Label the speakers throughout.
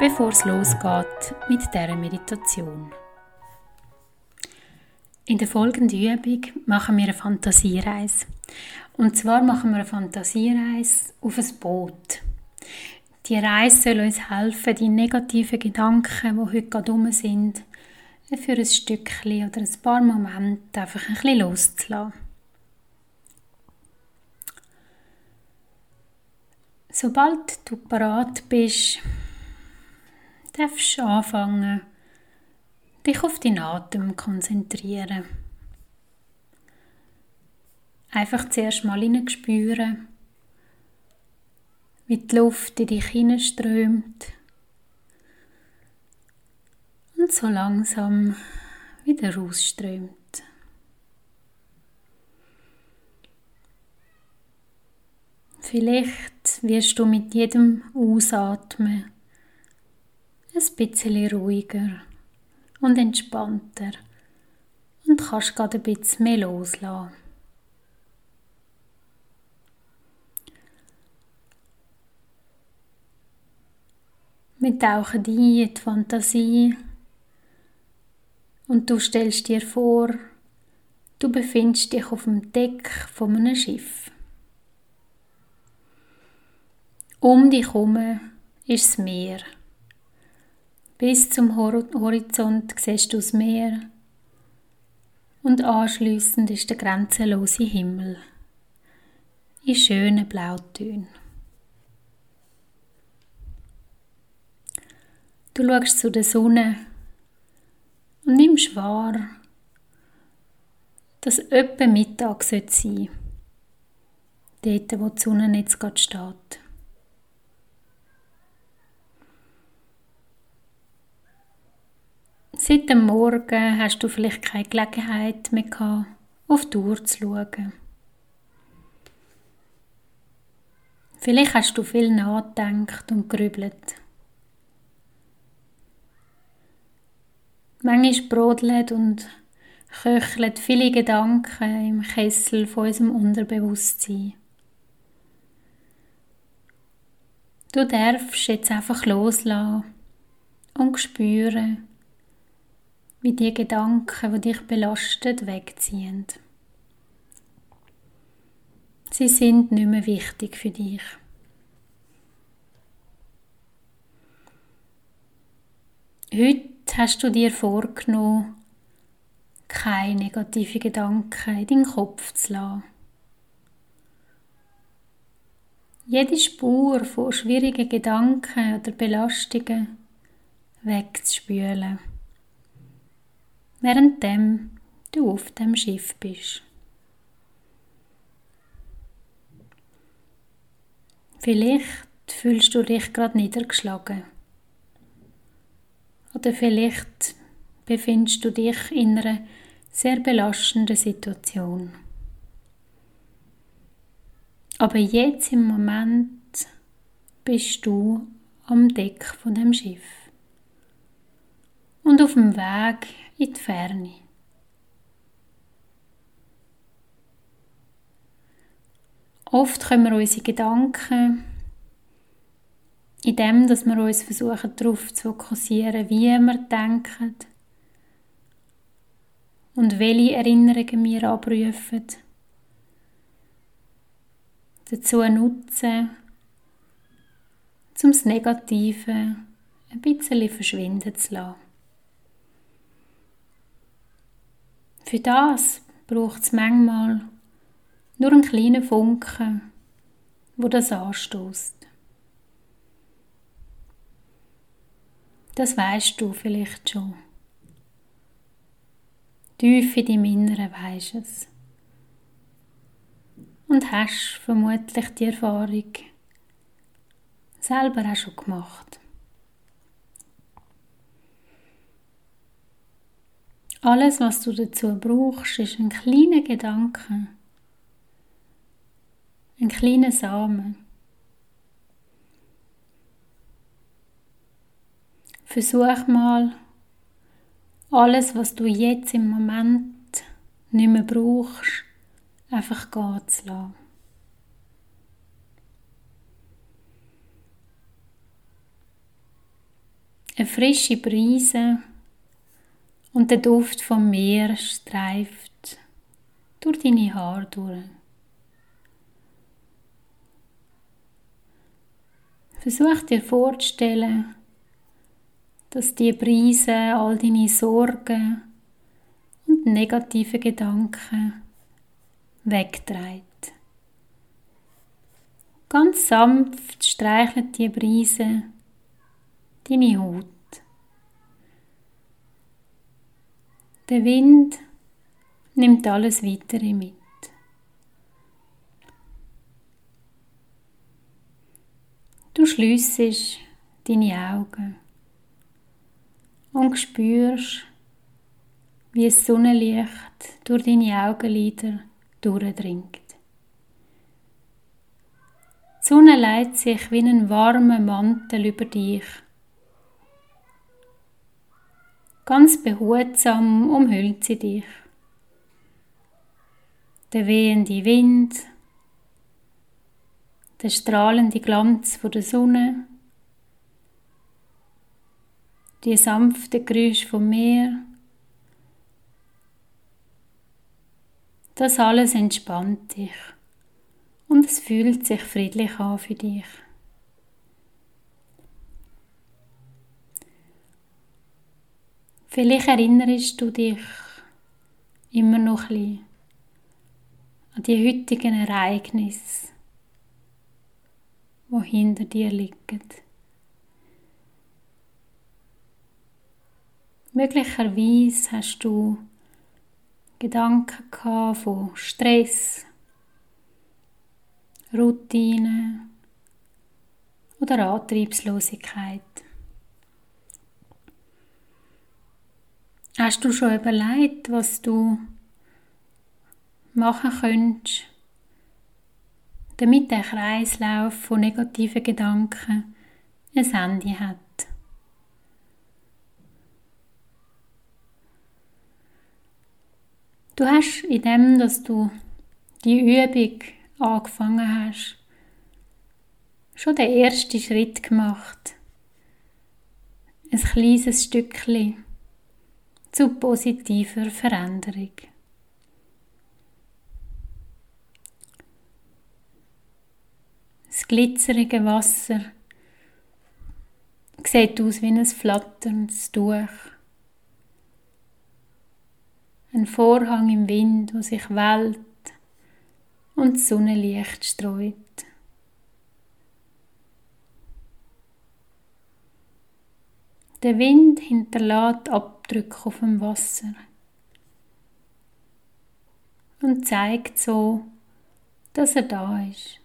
Speaker 1: bevor es losgeht mit dieser Meditation. In der folgenden Übung machen wir eine Fantasiereise. Und zwar machen wir eine Fantasiereise auf ein Boot. Die Reise soll uns helfen, die negativen Gedanken, die heute gerade rum sind, für ein Stückchen oder ein paar Momente einfach ein bisschen loszulassen. Sobald du bereit bist, darfst du anfangen, dich auf deinen Atem konzentrieren. Einfach zuerst mal hineinspüren, wie die Luft in dich hineinströmt und so langsam wieder rausströmt. Vielleicht wirst du mit jedem Ausatmen ein bisschen ruhiger und entspannter und kannst gerade ein bisschen mehr loslassen. Wir tauchen ein in die Fantasie und du stellst dir vor, du befindest dich auf dem Deck von einem Schiff. Um dich herum ist das Meer. Bis zum Horizont siehst du das Meer und anschließend ist der grenzenlose Himmel in schönen Blautönen. Du schaust zu der Sonne und nimmst wahr, dass etwa Mittag sein sollte, dort, wo die Sonne jetzt gerade steht. Seit dem Morgen hast du vielleicht keine Gelegenheit mehr gehabt, auf die Uhr zu schauen. Vielleicht hast du viel nachgedacht und grübelt. Manchmal brodelt und köchelt viele Gedanken im Kessel von unserem Unterbewusstsein. Du darfst jetzt einfach loslassen und spüren, wie die Gedanken, die dich belasten, wegziehen. Sie sind nicht mehr wichtig für dich. Heute hast du dir vorgenommen, keine negativen Gedanken in deinen Kopf zu lassen. Jede Spur von schwierigen Gedanken oder Belastungen wegzuspülen währenddem du auf dem Schiff bist. Vielleicht fühlst du dich gerade niedergeschlagen. Oder vielleicht befindest du dich in einer sehr belastenden Situation. Aber jetzt im Moment bist du am Deck von dem Schiff und auf dem Weg in die Ferne. Oft können wir unsere Gedanken in dem, dass wir uns versuchen, darauf zu fokussieren, wie wir denken und welche Erinnerungen wir abrufen, dazu nutzen, um das Negative ein bisschen verschwinden zu lassen. Für das braucht es manchmal nur einen kleinen Funken, wo das anstößt. Das weißt du vielleicht schon. Tief in deinem Inneren weisst es. Und hast vermutlich die Erfahrung selber auch schon gemacht. Alles, was du dazu brauchst, ist ein kleiner Gedanke, ein kleiner Samen. Versuch mal, alles, was du jetzt im Moment nicht mehr brauchst, einfach gehen zu lassen. Eine frische Brise und der Duft vom Meer streift durch deine Haare durch. Versuch dir vorzustellen, dass die Brise all deine Sorgen und negative Gedanken wegtreibt. Ganz sanft streichelt die Brise deine Haut. Der Wind nimmt alles Weitere mit. Du schliessest deine Augen und spürst, wie das Sonnenlicht durch deine Augenlider durchdringt. Die Sonne leitet sich wie einen warmen Mantel über dich Ganz behutsam umhüllt sie dich. Der wehende Wind, der strahlende Glanz von der Sonne, die sanfte Geräusche vom Meer, das alles entspannt dich und es fühlt sich friedlich an für dich. Vielleicht erinnerst du dich immer noch ein bisschen an die heutigen Ereignisse, die hinter dir liegen. Möglicherweise hast du Gedanken von Stress, Routine oder Antriebslosigkeit. Hast du schon überlegt, was du machen könntest, damit der Kreislauf von negativen Gedanken ein Ende hat? Du hast in dem, dass du die Übung angefangen hast, schon den ersten Schritt gemacht. Ein kleines Stückchen zu positiver Veränderung. Das glitzerige Wasser sieht aus wie ein flatterndes Tuch. Ein Vorhang im Wind, wo sich wellt und Sonnenlicht streut. Der Wind hinterlässt Abdrücke auf dem Wasser und zeigt so, dass er da ist.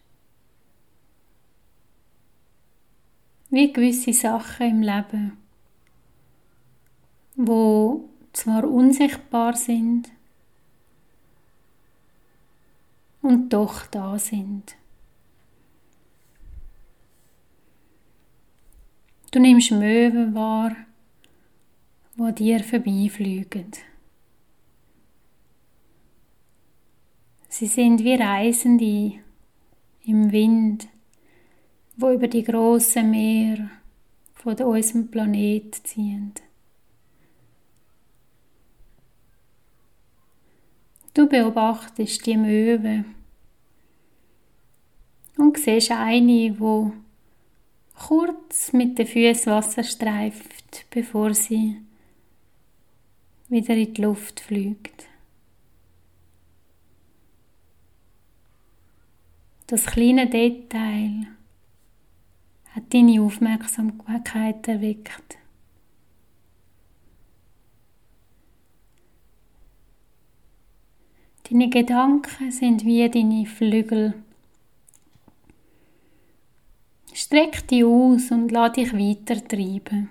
Speaker 1: Wie gewisse Sachen im Leben, wo zwar unsichtbar sind und doch da sind. Du nimmst Möwen wahr, an dir vorbeifliegen. Sie sind wie Reisende im Wind, wo über die großen Meer von unserem Planet ziehen. Du beobachtest die Möwe und siehst eine, wo kurz mit den Füßen Wasser streift, bevor sie wieder in die Luft fliegt. Das kleine Detail hat deine Aufmerksamkeit erweckt. Deine Gedanken sind wie deine Flügel Streck dich aus und lass dich weiter treiben.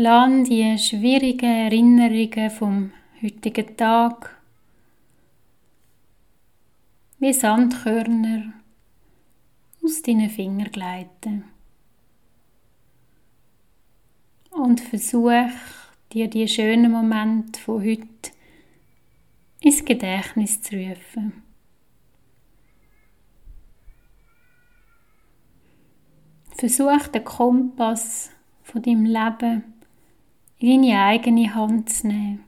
Speaker 1: Lass die schwierigen Erinnerungen vom heutigen Tag wie Sandkörner aus deinen Fingern gleiten. Und versuch dir die schönen Momente von heute ins Gedächtnis zu rufen. Versuch den Kompass von deinem Leben in deine eigene Hand zu nehmen.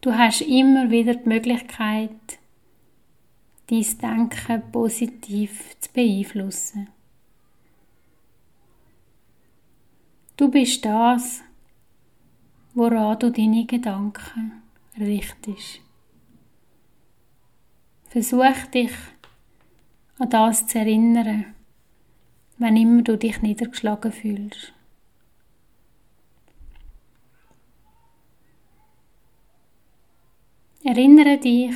Speaker 1: Du hast immer wieder die Möglichkeit, dein Denken positiv zu beeinflussen. Du bist das, woran du deine Gedanken richtest. Versuch dich an das zu erinnern, wenn immer du dich niedergeschlagen fühlst. Erinnere dich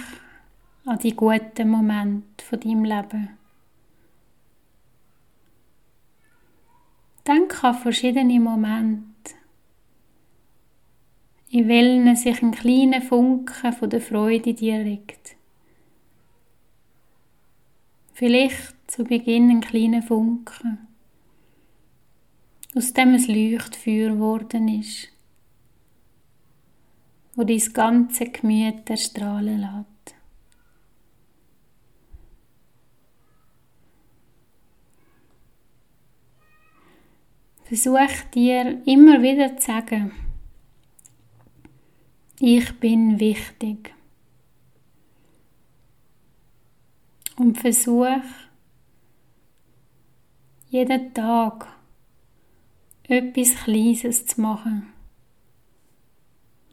Speaker 1: an die guten Momente von deinem Leben. Denk an verschiedene Momente, in welchen sich ein kleiner Funken von der Freude dir regt. Vielleicht zu Beginn ein kleiner Funken, aus dem es Leuchtfeuer geworden ist, wo dein ganze Gemüt erstrahlen lässt. Versuch dir immer wieder zu sagen, ich bin wichtig. Und versuch jeden Tag etwas Kleines zu machen,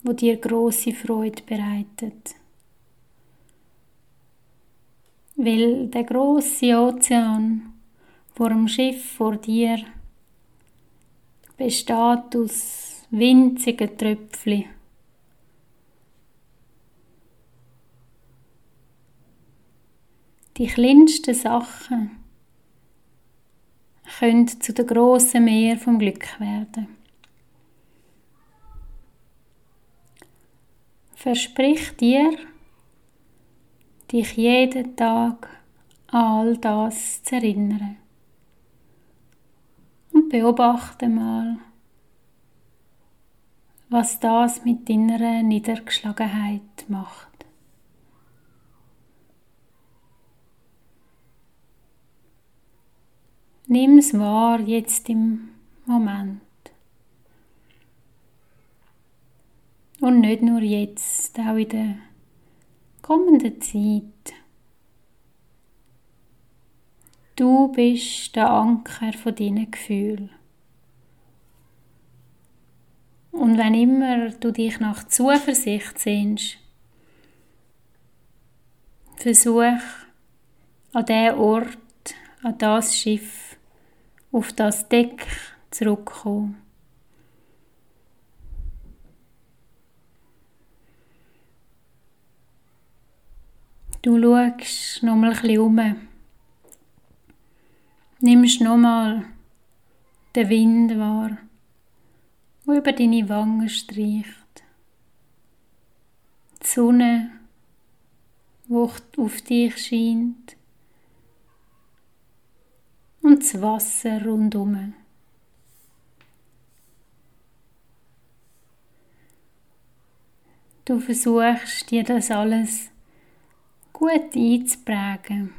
Speaker 1: wo dir große Freude bereitet. Weil der große Ozean vor dem Schiff vor dir besteht aus winzigen Tröpfchen. Die kleinsten Sachen können zu der grossen Meer vom Glück werden. Versprich dir, dich jeden Tag an all das zu erinnern. Und beobachte mal, was das mit deiner Niedergeschlagenheit macht. Nimm es wahr jetzt im Moment. Und nicht nur jetzt, auch in der kommenden Zeit. Du bist der Anker von deinen Gefühlen. Und wenn immer du dich nach Zuversicht sehnst, versuch an den Ort, an das Schiff, auf das Deck zurückkommen. Du schaust nochmal ein bisschen um. Nimmst nochmal den Wind wahr, der über deine Wangen streicht. Die Sonne, die auf dich scheint und das Wasser rundum. Du versuchst dir das alles gut einzuprägen.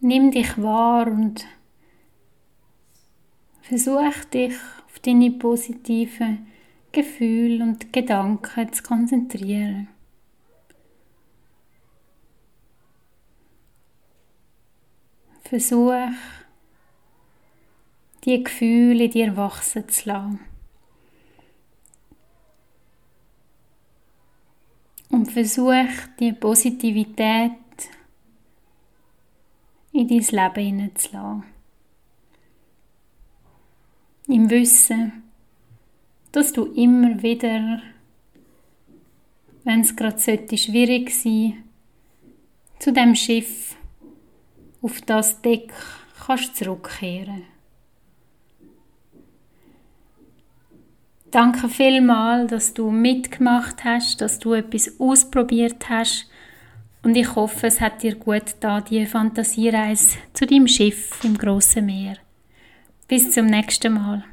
Speaker 1: Nimm dich wahr und versuch dich auf deine positiven Gefühl und Gedanken zu konzentrieren. Versuch, die Gefühle in dir wachsen zu lassen. Und versuch, die Positivität in dein Leben hineinzulassen. Im Wissen, dass du immer wieder wenn es gerade schwierig sein zu dem Schiff auf das Deck kannst zurückkehren. Danke vielmals, dass du mitgemacht hast, dass du etwas ausprobiert hast und ich hoffe, es hat dir gut da die Fantasiereise zu deinem Schiff im großen Meer. Bis zum nächsten Mal.